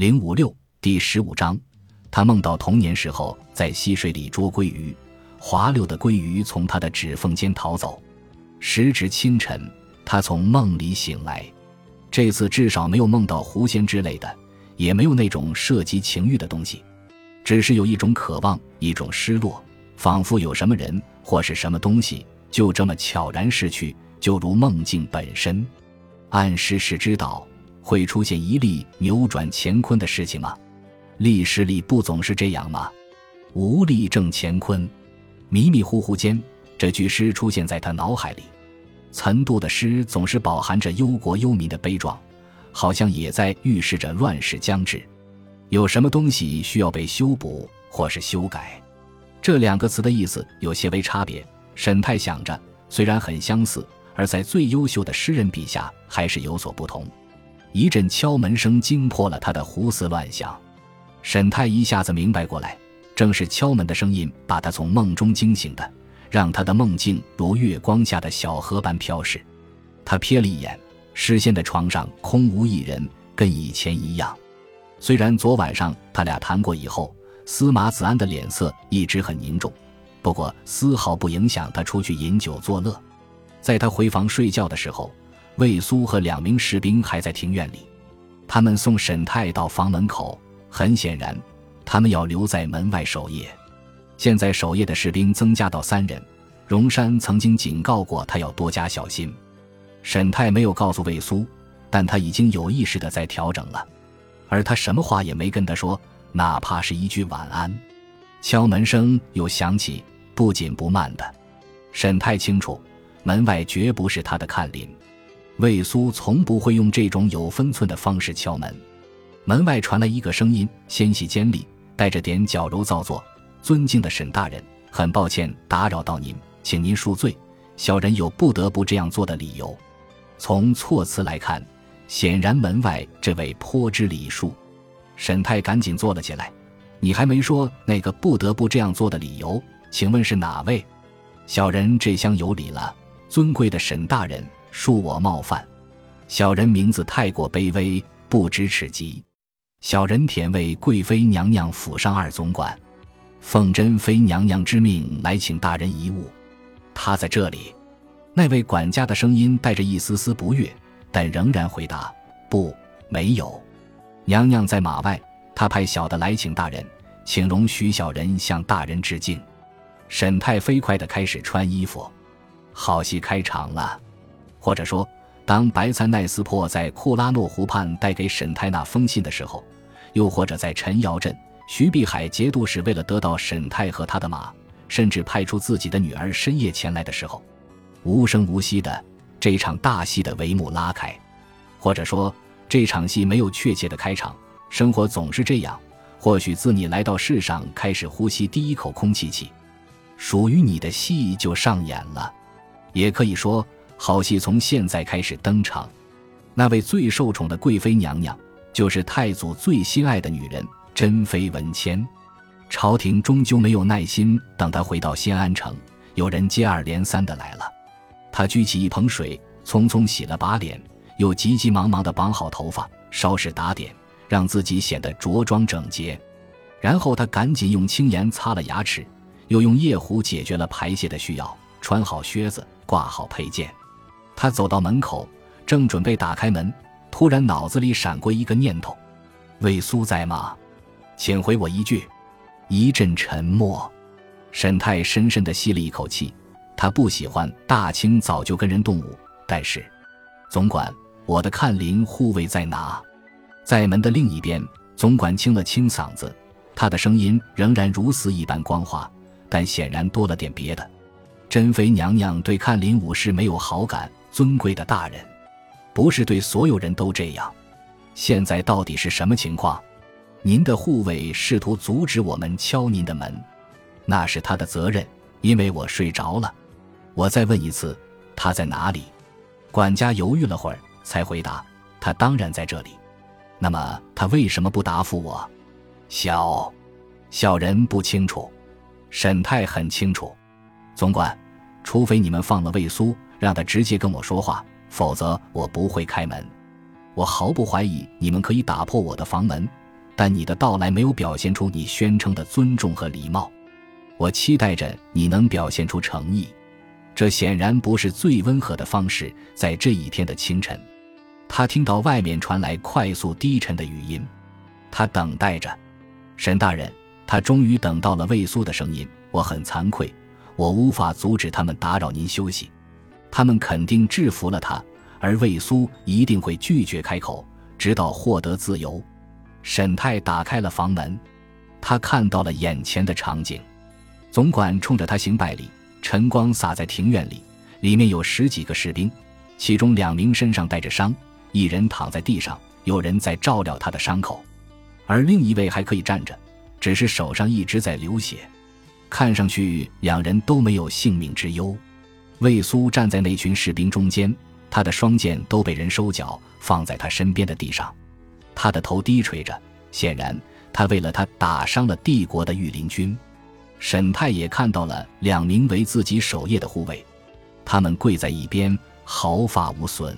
零五六第十五章，他梦到童年时候在溪水里捉鲑鱼，滑溜的鲑鱼从他的指缝间逃走。时值清晨，他从梦里醒来，这次至少没有梦到狐仙之类的，也没有那种涉及情欲的东西，只是有一种渴望，一种失落，仿佛有什么人或是什么东西就这么悄然逝去，就如梦境本身。按时时知道。会出现一例扭转乾坤的事情吗？历史里不总是这样吗？无力正乾坤，迷迷糊糊间，这句诗出现在他脑海里。岑度的诗总是饱含着忧国忧民的悲壮，好像也在预示着乱世将至。有什么东西需要被修补或是修改？这两个词的意思有些微差别。沈泰想着，虽然很相似，而在最优秀的诗人笔下还是有所不同。一阵敲门声惊破了他的胡思乱想，沈泰一下子明白过来，正是敲门的声音把他从梦中惊醒的，让他的梦境如月光下的小河般飘逝。他瞥了一眼，视线的床上空无一人，跟以前一样。虽然昨晚上他俩谈过以后，司马子安的脸色一直很凝重，不过丝毫不影响他出去饮酒作乐。在他回房睡觉的时候。魏苏和两名士兵还在庭院里，他们送沈泰到房门口。很显然，他们要留在门外守夜。现在守夜的士兵增加到三人。荣山曾经警告过他要多加小心。沈泰没有告诉魏苏，但他已经有意识的在调整了。而他什么话也没跟他说，哪怕是一句晚安。敲门声又响起，不紧不慢的。沈泰清楚，门外绝不是他的看林。魏苏从不会用这种有分寸的方式敲门。门外传来一个声音，纤细尖利，带着点矫揉造作。尊敬的沈大人，很抱歉打扰到您，请您恕罪。小人有不得不这样做的理由。从措辞来看，显然门外这位颇知礼数。沈太赶紧坐了起来。你还没说那个不得不这样做的理由，请问是哪位？小人这厢有礼了，尊贵的沈大人。恕我冒犯，小人名字太过卑微，不知此疾。小人舔为贵妃娘娘府上二总管，奉珍妃娘娘之命来请大人一物。他在这里。那位管家的声音带着一丝丝不悦，但仍然回答：“不，没有。娘娘在马外，他派小的来请大人，请容许小人向大人致敬。”沈太飞快地开始穿衣服，好戏开场了。或者说，当白参奈斯珀在库拉诺湖畔带给沈泰那封信的时候，又或者在陈瑶镇，徐碧海节度使为了得到沈泰和他的马，甚至派出自己的女儿深夜前来的时候，无声无息的这场大戏的帷幕拉开。或者说，这场戏没有确切的开场。生活总是这样，或许自你来到世上开始呼吸第一口空气起，属于你的戏就上演了。也可以说。好戏从现在开始登场，那位最受宠的贵妃娘娘，就是太祖最心爱的女人珍妃文谦。朝廷终究没有耐心等她回到新安城，有人接二连三的来了。他举起一盆水，匆匆洗了把脸，又急急忙忙的绑好头发，稍事打点，让自己显得着装整洁。然后他赶紧用青盐擦了牙齿，又用夜壶解决了排泄的需要，穿好靴子，挂好佩剑。他走到门口，正准备打开门，突然脑子里闪过一个念头：“魏苏在吗？请回我一句。”一阵沉默。沈泰深深地吸了一口气。他不喜欢大清早就跟人动武，但是，总管，我的看林护卫在哪？在门的另一边。总管清了清嗓子，他的声音仍然如此一般光滑，但显然多了点别的。珍妃娘娘对看林武士没有好感。尊贵的大人，不是对所有人都这样。现在到底是什么情况？您的护卫试图阻止我们敲您的门，那是他的责任，因为我睡着了。我再问一次，他在哪里？管家犹豫了会儿，才回答：“他当然在这里。”那么他为什么不答复我？小小人不清楚，沈太很清楚。总管，除非你们放了魏苏。让他直接跟我说话，否则我不会开门。我毫不怀疑你们可以打破我的房门，但你的到来没有表现出你宣称的尊重和礼貌。我期待着你能表现出诚意。这显然不是最温和的方式。在这一天的清晨，他听到外面传来快速低沉的语音。他等待着，沈大人。他终于等到了魏苏的声音。我很惭愧，我无法阻止他们打扰您休息。他们肯定制服了他，而魏苏一定会拒绝开口，直到获得自由。沈泰打开了房门，他看到了眼前的场景。总管冲着他行拜礼，晨光洒在庭院里，里面有十几个士兵，其中两名身上带着伤，一人躺在地上，有人在照料他的伤口，而另一位还可以站着。只是手上一直在流血，看上去两人都没有性命之忧。魏苏站在那群士兵中间，他的双剑都被人收缴，放在他身边的地上。他的头低垂着，显然他为了他打伤了帝国的御林军。沈泰也看到了两名为自己守夜的护卫，他们跪在一边，毫发无损。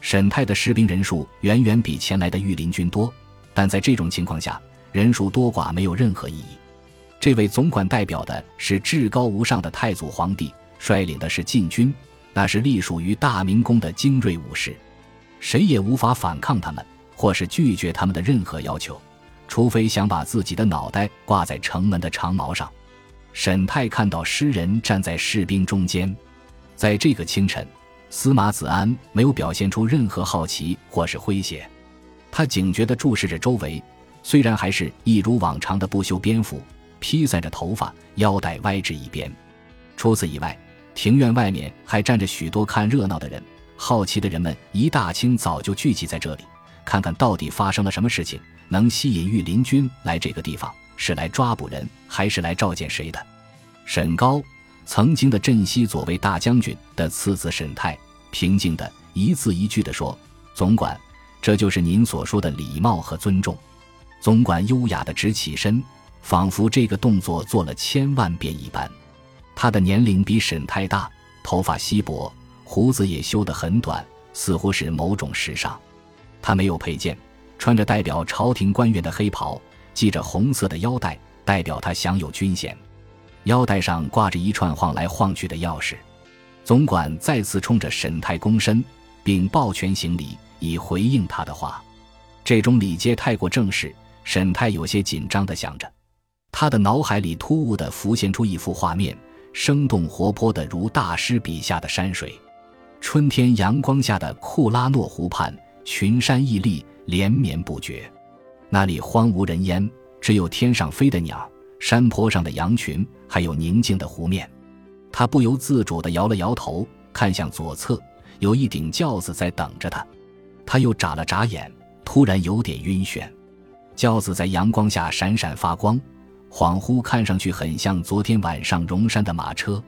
沈泰的士兵人数远远比前来的御林军多，但在这种情况下。人数多寡没有任何意义。这位总管代表的是至高无上的太祖皇帝，率领的是禁军，那是隶属于大明宫的精锐武士，谁也无法反抗他们，或是拒绝他们的任何要求，除非想把自己的脑袋挂在城门的长矛上。沈泰看到诗人站在士兵中间，在这个清晨，司马子安没有表现出任何好奇或是诙谐，他警觉地注视着周围。虽然还是一如往常的不修边幅，披散着头发，腰带歪至一边。除此以外，庭院外面还站着许多看热闹的人。好奇的人们一大清早就聚集在这里，看看到底发生了什么事情，能吸引御林军来这个地方，是来抓捕人，还是来召见谁的？沈高，曾经的镇西左卫大将军的次子沈泰，平静的一字一句地说：“总管，这就是您所说的礼貌和尊重。”总管优雅地直起身，仿佛这个动作做了千万遍一般。他的年龄比沈太大，头发稀薄，胡子也修得很短，似乎是某种时尚。他没有佩剑，穿着代表朝廷官员的黑袍，系着红色的腰带，代表他享有军衔。腰带上挂着一串晃来晃去的钥匙。总管再次冲着沈太躬身，并抱拳行礼，以回应他的话。这种礼节太过正式。沈泰有些紧张地想着，他的脑海里突兀地浮现出一幅画面，生动活泼的如大师笔下的山水。春天阳光下的库拉诺湖畔，群山屹立，连绵不绝。那里荒无人烟，只有天上飞的鸟，山坡上的羊群，还有宁静的湖面。他不由自主地摇了摇头，看向左侧，有一顶轿子在等着他。他又眨了眨眼，突然有点晕眩。轿子在阳光下闪闪发光，恍惚看上去很像昨天晚上荣山的马车。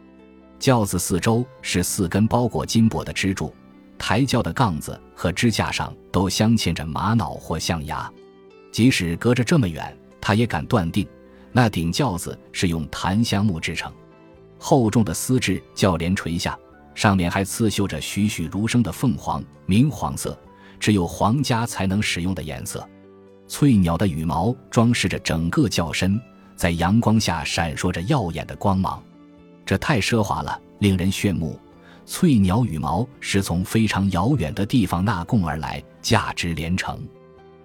轿子四周是四根包裹金箔的支柱，抬轿的杠子和支架上都镶嵌着玛瑙或象牙。即使隔着这么远，他也敢断定，那顶轿子是用檀香木制成。厚重的丝质轿帘垂下，上面还刺绣着栩栩如生的凤凰，明黄色，只有皇家才能使用的颜色。翠鸟的羽毛装饰着整个轿身，在阳光下闪烁着耀眼的光芒，这太奢华了，令人炫目。翠鸟羽毛是从非常遥远的地方纳贡而来，价值连城。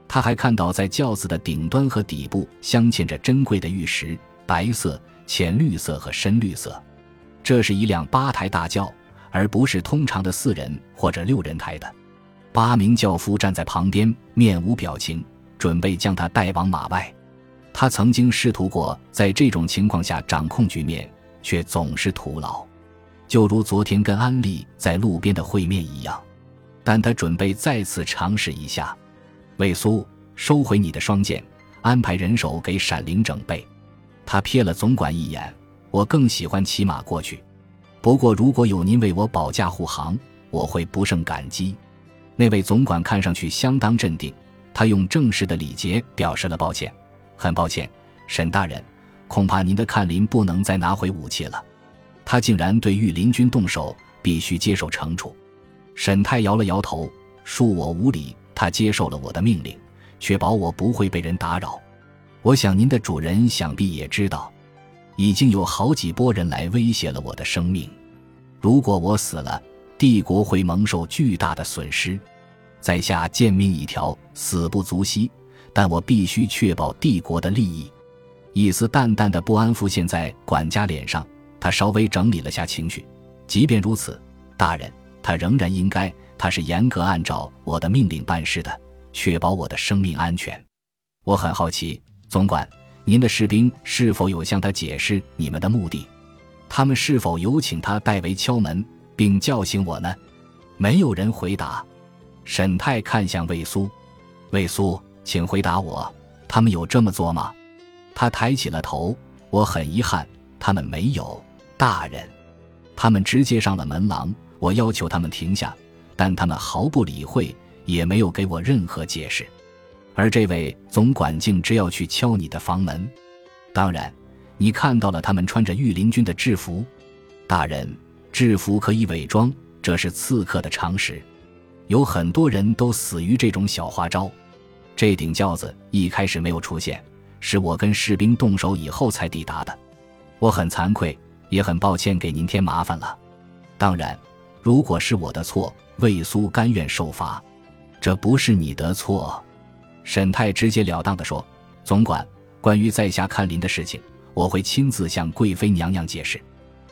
他还看到，在轿子的顶端和底部镶嵌着珍贵的玉石，白色、浅绿色和深绿色。这是一辆八抬大轿，而不是通常的四人或者六人抬的。八名轿夫站在旁边，面无表情。准备将他带往马外，他曾经试图过在这种情况下掌控局面，却总是徒劳，就如昨天跟安利在路边的会面一样。但他准备再次尝试一下。魏苏，收回你的双剑，安排人手给闪灵整备。他瞥了总管一眼，我更喜欢骑马过去。不过如果有您为我保驾护航，我会不胜感激。那位总管看上去相当镇定。他用正式的礼节表示了抱歉，很抱歉，沈大人，恐怕您的看林不能再拿回武器了。他竟然对御林军动手，必须接受惩处。沈泰摇了摇头，恕我无礼。他接受了我的命令，确保我不会被人打扰。我想您的主人想必也知道，已经有好几波人来威胁了我的生命。如果我死了，帝国会蒙受巨大的损失。在下贱命一条，死不足惜，但我必须确保帝国的利益。一丝淡淡的不安浮现在管家脸上，他稍微整理了下情绪。即便如此，大人，他仍然应该，他是严格按照我的命令办事的，确保我的生命安全。我很好奇，总管，您的士兵是否有向他解释你们的目的？他们是否有请他代为敲门并叫醒我呢？没有人回答。沈泰看向魏苏，魏苏，请回答我，他们有这么做吗？他抬起了头。我很遗憾，他们没有，大人。他们直接上了门廊。我要求他们停下，但他们毫不理会，也没有给我任何解释。而这位总管竟只要去敲你的房门。当然，你看到了他们穿着御林军的制服，大人。制服可以伪装，这是刺客的常识。有很多人都死于这种小花招。这顶轿子一开始没有出现，是我跟士兵动手以后才抵达的。我很惭愧，也很抱歉给您添麻烦了。当然，如果是我的错，魏苏甘愿受罚。这不是你的错，沈泰直截了当地说：“总管，关于在下看林的事情，我会亲自向贵妃娘娘解释。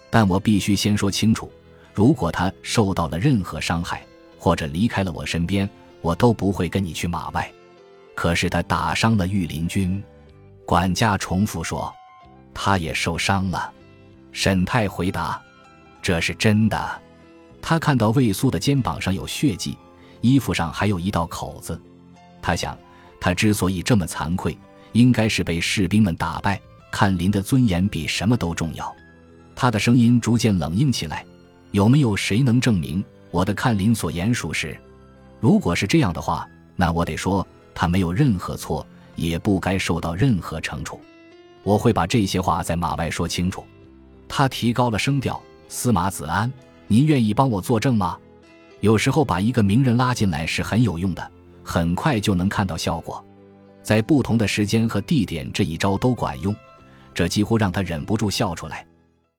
但我必须先说清楚，如果他受到了任何伤害。”或者离开了我身边，我都不会跟你去马外。可是他打伤了御林军，管家重复说，他也受伤了。沈泰回答：“这是真的。”他看到魏苏的肩膀上有血迹，衣服上还有一道口子。他想，他之所以这么惭愧，应该是被士兵们打败。看林的尊严比什么都重要。他的声音逐渐冷硬起来。有没有谁能证明？我的看林所言属实，如果是这样的话，那我得说他没有任何错，也不该受到任何惩处。我会把这些话在马外说清楚。他提高了声调：“司马子安，您愿意帮我作证吗？有时候把一个名人拉进来是很有用的，很快就能看到效果。在不同的时间和地点，这一招都管用。这几乎让他忍不住笑出来。”